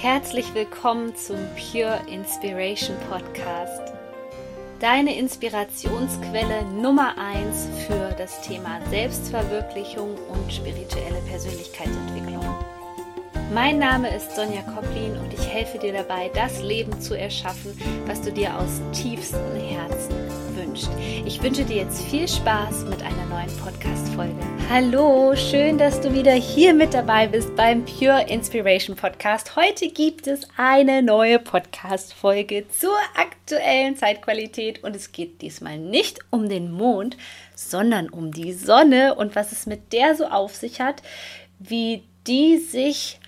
Herzlich willkommen zum Pure Inspiration Podcast. Deine Inspirationsquelle Nummer 1 für das Thema Selbstverwirklichung und spirituelle Persönlichkeitsentwicklung. Mein Name ist Sonja Koplin und ich helfe dir dabei, das Leben zu erschaffen, was du dir aus tiefstem Herzen wünschst. Ich wünsche dir jetzt viel Spaß mit einer neuen Podcast-Folge. Hallo, schön, dass du wieder hier mit dabei bist beim Pure Inspiration Podcast. Heute gibt es eine neue Podcast-Folge zur aktuellen Zeitqualität und es geht diesmal nicht um den Mond, sondern um die Sonne und was es mit der so auf sich hat, wie die sich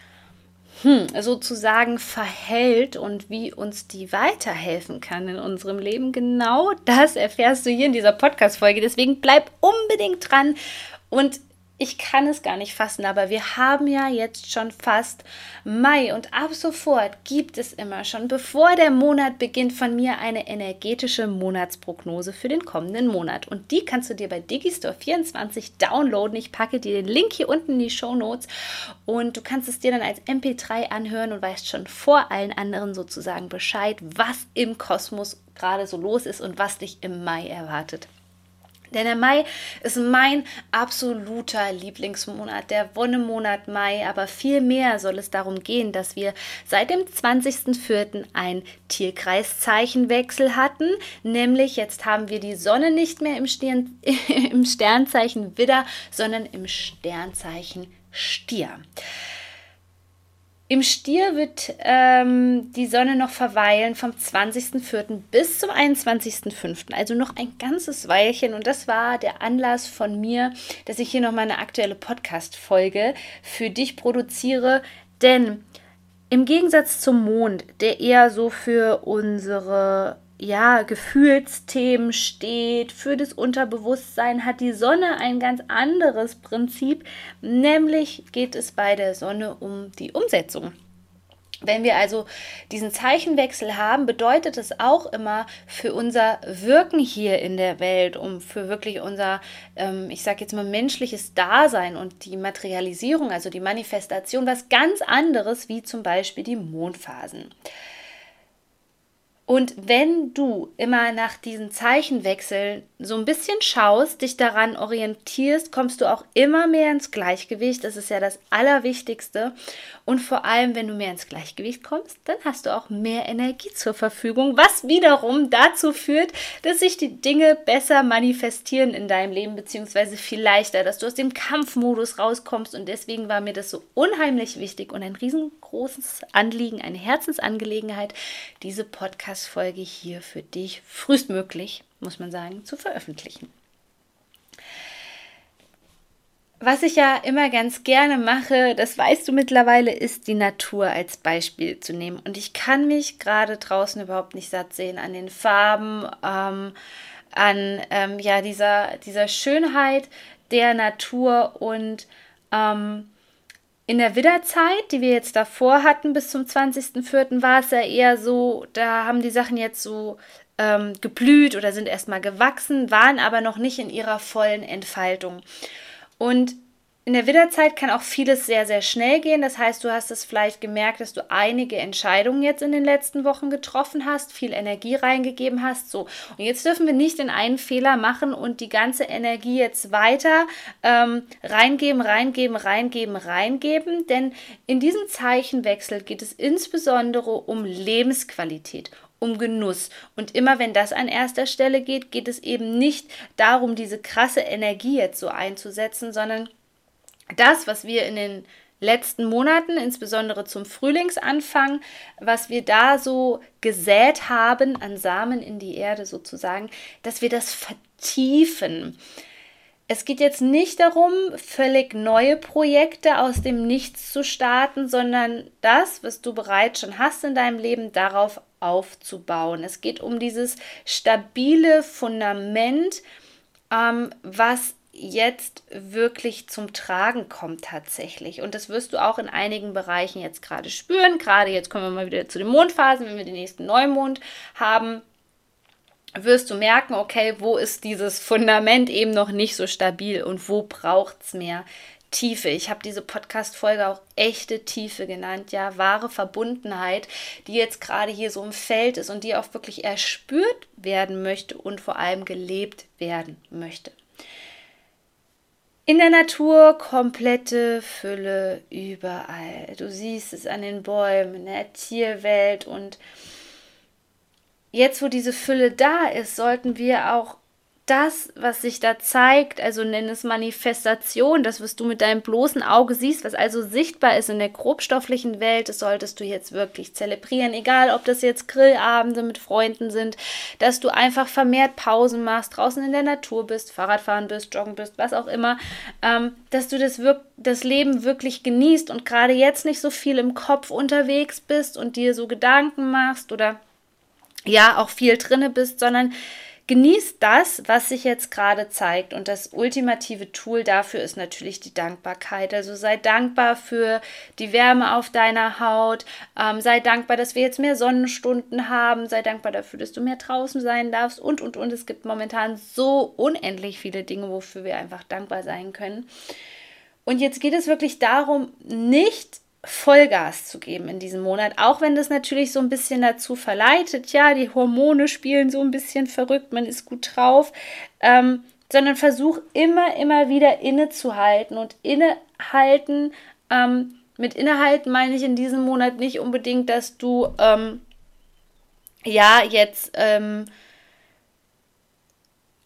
hm, sozusagen verhält und wie uns die weiterhelfen kann in unserem Leben. Genau das erfährst du hier in dieser Podcast-Folge. Deswegen bleib unbedingt dran und ich kann es gar nicht fassen, aber wir haben ja jetzt schon fast Mai und ab sofort gibt es immer schon, bevor der Monat beginnt, von mir eine energetische Monatsprognose für den kommenden Monat. Und die kannst du dir bei Digistore 24 downloaden. Ich packe dir den Link hier unten in die Show Notes und du kannst es dir dann als MP3 anhören und weißt schon vor allen anderen sozusagen Bescheid, was im Kosmos gerade so los ist und was dich im Mai erwartet. Denn der Mai ist mein absoluter Lieblingsmonat, der Wonnemonat Mai. Aber viel mehr soll es darum gehen, dass wir seit dem 20.04. ein Tierkreiszeichenwechsel hatten. Nämlich jetzt haben wir die Sonne nicht mehr im, Stern, im Sternzeichen Widder, sondern im Sternzeichen Stier. Im Stier wird ähm, die Sonne noch verweilen vom 20.04. bis zum 21.05. Also noch ein ganzes Weilchen. Und das war der Anlass von mir, dass ich hier noch mal eine aktuelle Podcast-Folge für dich produziere. Denn im Gegensatz zum Mond, der eher so für unsere ja, Gefühlsthemen steht, für das Unterbewusstsein, hat die Sonne ein ganz anderes Prinzip, nämlich geht es bei der Sonne um die Umsetzung. Wenn wir also diesen Zeichenwechsel haben, bedeutet es auch immer für unser Wirken hier in der Welt, um für wirklich unser, ähm, ich sage jetzt mal, menschliches Dasein und die Materialisierung, also die Manifestation, was ganz anderes wie zum Beispiel die Mondphasen. Und wenn du immer nach diesen Zeichenwechseln so ein bisschen schaust, dich daran orientierst, kommst du auch immer mehr ins Gleichgewicht. Das ist ja das Allerwichtigste. Und vor allem, wenn du mehr ins Gleichgewicht kommst, dann hast du auch mehr Energie zur Verfügung, was wiederum dazu führt, dass sich die Dinge besser manifestieren in deinem Leben, beziehungsweise viel leichter, dass du aus dem Kampfmodus rauskommst. Und deswegen war mir das so unheimlich wichtig und ein riesengroßes Anliegen, eine Herzensangelegenheit, diese Podcast-Folge hier für dich frühestmöglich, muss man sagen, zu veröffentlichen. Was ich ja immer ganz gerne mache, das weißt du mittlerweile, ist die Natur als Beispiel zu nehmen. Und ich kann mich gerade draußen überhaupt nicht satt sehen an den Farben, ähm, an ähm, ja, dieser, dieser Schönheit der Natur und ähm, in der Widderzeit, die wir jetzt davor hatten, bis zum 20.04., war es ja eher so, da haben die Sachen jetzt so ähm, geblüht oder sind erstmal gewachsen, waren aber noch nicht in ihrer vollen Entfaltung. Und in der Widderzeit kann auch vieles sehr, sehr schnell gehen. Das heißt, du hast es vielleicht gemerkt, dass du einige Entscheidungen jetzt in den letzten Wochen getroffen hast, viel Energie reingegeben hast. So, und jetzt dürfen wir nicht den einen Fehler machen und die ganze Energie jetzt weiter ähm, reingeben, reingeben, reingeben, reingeben. Denn in diesem Zeichenwechsel geht es insbesondere um Lebensqualität, um Genuss. Und immer wenn das an erster Stelle geht, geht es eben nicht darum, diese krasse Energie jetzt so einzusetzen, sondern das, was wir in den letzten Monaten, insbesondere zum Frühlingsanfang, was wir da so gesät haben an Samen in die Erde sozusagen, dass wir das vertiefen. Es geht jetzt nicht darum, völlig neue Projekte aus dem Nichts zu starten, sondern das, was du bereits schon hast in deinem Leben, darauf aufzubauen. Es geht um dieses stabile Fundament, ähm, was jetzt wirklich zum Tragen kommt tatsächlich. Und das wirst du auch in einigen Bereichen jetzt gerade spüren. Gerade jetzt kommen wir mal wieder zu den Mondphasen, wenn wir den nächsten Neumond haben wirst du merken, okay, wo ist dieses Fundament eben noch nicht so stabil und wo braucht es mehr Tiefe. Ich habe diese Podcast-Folge auch echte Tiefe genannt, ja, wahre Verbundenheit, die jetzt gerade hier so im Feld ist und die auch wirklich erspürt werden möchte und vor allem gelebt werden möchte. In der Natur komplette Fülle überall. Du siehst es an den Bäumen, in der Tierwelt und jetzt, wo diese Fülle da ist, sollten wir auch das, was sich da zeigt, also nenn es Manifestation, das, was du mit deinem bloßen Auge siehst, was also sichtbar ist in der grobstofflichen Welt, das solltest du jetzt wirklich zelebrieren, egal ob das jetzt Grillabende mit Freunden sind, dass du einfach vermehrt Pausen machst, draußen in der Natur bist, Fahrradfahren bist, joggen bist, was auch immer, ähm, dass du das, das Leben wirklich genießt und gerade jetzt nicht so viel im Kopf unterwegs bist und dir so Gedanken machst oder ja auch viel drinne bist, sondern Genieß das, was sich jetzt gerade zeigt. Und das ultimative Tool dafür ist natürlich die Dankbarkeit. Also sei dankbar für die Wärme auf deiner Haut. Ähm, sei dankbar, dass wir jetzt mehr Sonnenstunden haben. Sei dankbar dafür, dass du mehr draußen sein darfst. Und, und, und. Es gibt momentan so unendlich viele Dinge, wofür wir einfach dankbar sein können. Und jetzt geht es wirklich darum, nicht Vollgas zu geben in diesem Monat, auch wenn das natürlich so ein bisschen dazu verleitet, ja, die Hormone spielen so ein bisschen verrückt, man ist gut drauf, ähm, sondern versuch immer, immer wieder innezuhalten und innehalten, ähm, mit innehalten meine ich in diesem Monat nicht unbedingt, dass du, ähm, ja, jetzt, ähm,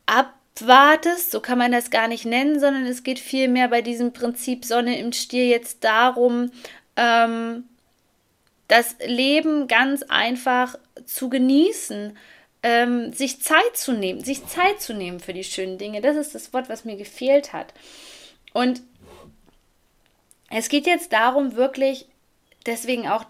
abwartest, so kann man das gar nicht nennen, sondern es geht vielmehr bei diesem Prinzip Sonne im Stier jetzt darum, ähm, das Leben ganz einfach zu genießen, ähm, sich Zeit zu nehmen, sich Zeit zu nehmen für die schönen Dinge. Das ist das Wort, was mir gefehlt hat. Und es geht jetzt darum, wirklich, deswegen auch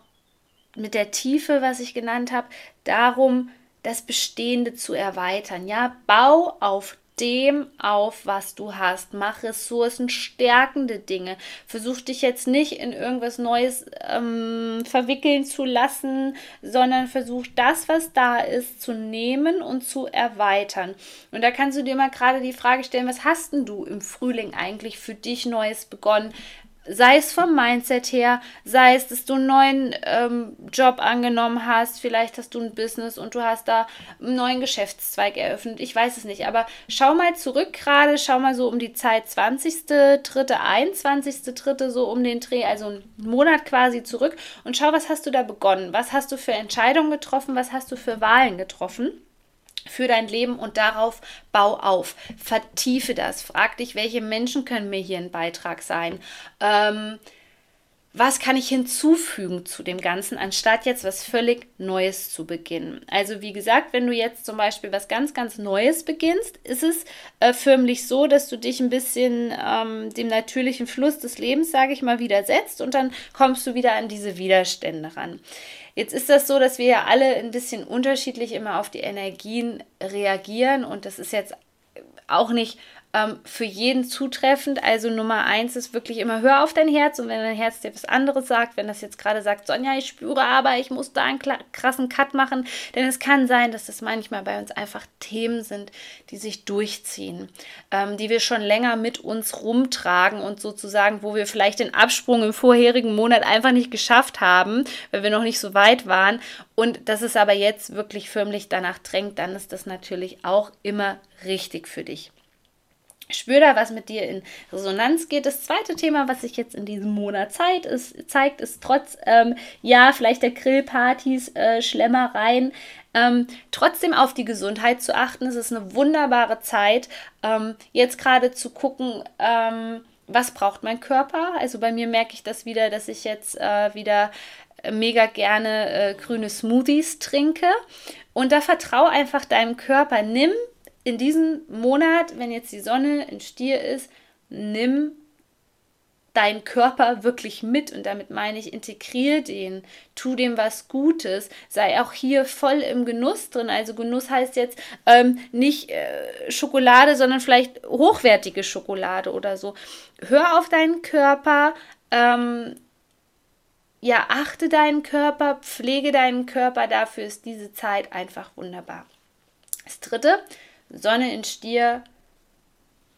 mit der Tiefe, was ich genannt habe, darum, das Bestehende zu erweitern. Ja, bau auf dem auf, was du hast. Mach ressourcenstärkende Dinge. Versuch dich jetzt nicht in irgendwas Neues ähm, verwickeln zu lassen, sondern versuch das, was da ist, zu nehmen und zu erweitern. Und da kannst du dir mal gerade die Frage stellen, was hast denn du im Frühling eigentlich für dich Neues begonnen? Sei es vom Mindset her, sei es, dass du einen neuen ähm, Job angenommen hast, vielleicht hast du ein Business und du hast da einen neuen Geschäftszweig eröffnet, ich weiß es nicht, aber schau mal zurück gerade, schau mal so um die Zeit 20.3., 21.3., so um den Dreh, also einen Monat quasi zurück und schau, was hast du da begonnen, was hast du für Entscheidungen getroffen, was hast du für Wahlen getroffen für dein Leben und darauf bau auf. Vertiefe das. Frag dich, welche Menschen können mir hier ein Beitrag sein? Ähm, was kann ich hinzufügen zu dem Ganzen, anstatt jetzt was völlig Neues zu beginnen. Also wie gesagt, wenn du jetzt zum Beispiel was ganz, ganz Neues beginnst, ist es äh, förmlich so, dass du dich ein bisschen ähm, dem natürlichen Fluss des Lebens, sage ich mal, widersetzt und dann kommst du wieder an diese Widerstände ran. Jetzt ist das so, dass wir ja alle ein bisschen unterschiedlich immer auf die Energien reagieren und das ist jetzt auch nicht ähm, für jeden zutreffend. Also Nummer eins ist wirklich immer, hör auf dein Herz und wenn dein Herz dir was anderes sagt, wenn das jetzt gerade sagt, Sonja, ich spüre aber, ich muss da einen krassen Cut machen, denn es kann sein, dass das manchmal bei uns einfach Themen sind, die sich durchziehen, ähm, die wir schon länger mit uns rumtragen und sozusagen, wo wir vielleicht den Absprung im vorherigen Monat einfach nicht geschafft haben, weil wir noch nicht so weit waren und dass es aber jetzt wirklich förmlich danach drängt, dann ist das natürlich auch immer richtig für dich. Spür da, was mit dir in Resonanz geht. Das zweite Thema, was sich jetzt in diesem Monat Zeit ist, zeigt, ist trotz, ähm, ja, vielleicht der Grillpartys, äh, Schlemmereien, ähm, trotzdem auf die Gesundheit zu achten. Es ist eine wunderbare Zeit, ähm, jetzt gerade zu gucken, ähm, was braucht mein Körper. Also bei mir merke ich das wieder, dass ich jetzt äh, wieder mega gerne äh, grüne Smoothies trinke. Und da vertraue einfach deinem Körper. Nimm in diesem Monat, wenn jetzt die Sonne in Stier ist, nimm deinen Körper wirklich mit und damit meine ich, integriere den, tu dem was Gutes, sei auch hier voll im Genuss drin. Also Genuss heißt jetzt ähm, nicht äh, Schokolade, sondern vielleicht hochwertige Schokolade oder so. Hör auf deinen Körper, ähm, ja, achte deinen Körper, pflege deinen Körper, dafür ist diese Zeit einfach wunderbar. Das dritte, Sonne in Stier,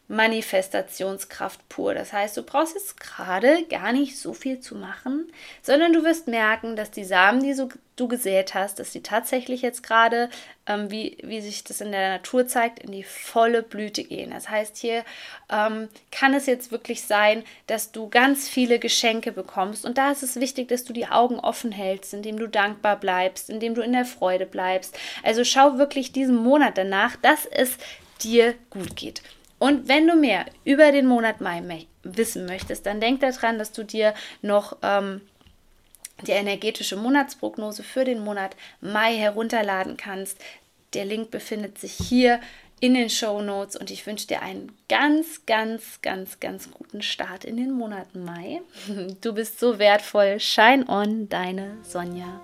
Manifestationskraft pur. Das heißt, du brauchst jetzt gerade gar nicht so viel zu machen, sondern du wirst merken, dass die Samen, die du gesät hast, dass sie tatsächlich jetzt gerade, ähm, wie, wie sich das in der Natur zeigt, in die volle Blüte gehen. Das heißt, hier ähm, kann es jetzt wirklich sein, dass du ganz viele Geschenke bekommst. Und da ist es wichtig, dass du die Augen offen hältst, indem du dankbar bleibst, indem du in der Freude bleibst. Also schau wirklich diesen Monat danach, dass es dir gut geht. Und wenn du mehr über den Monat Mai wissen möchtest, dann denk daran, dass du dir noch ähm, die energetische Monatsprognose für den Monat Mai herunterladen kannst. Der Link befindet sich hier in den Show Notes und ich wünsche dir einen ganz, ganz, ganz, ganz guten Start in den Monat Mai. Du bist so wertvoll. Shine on, deine Sonja.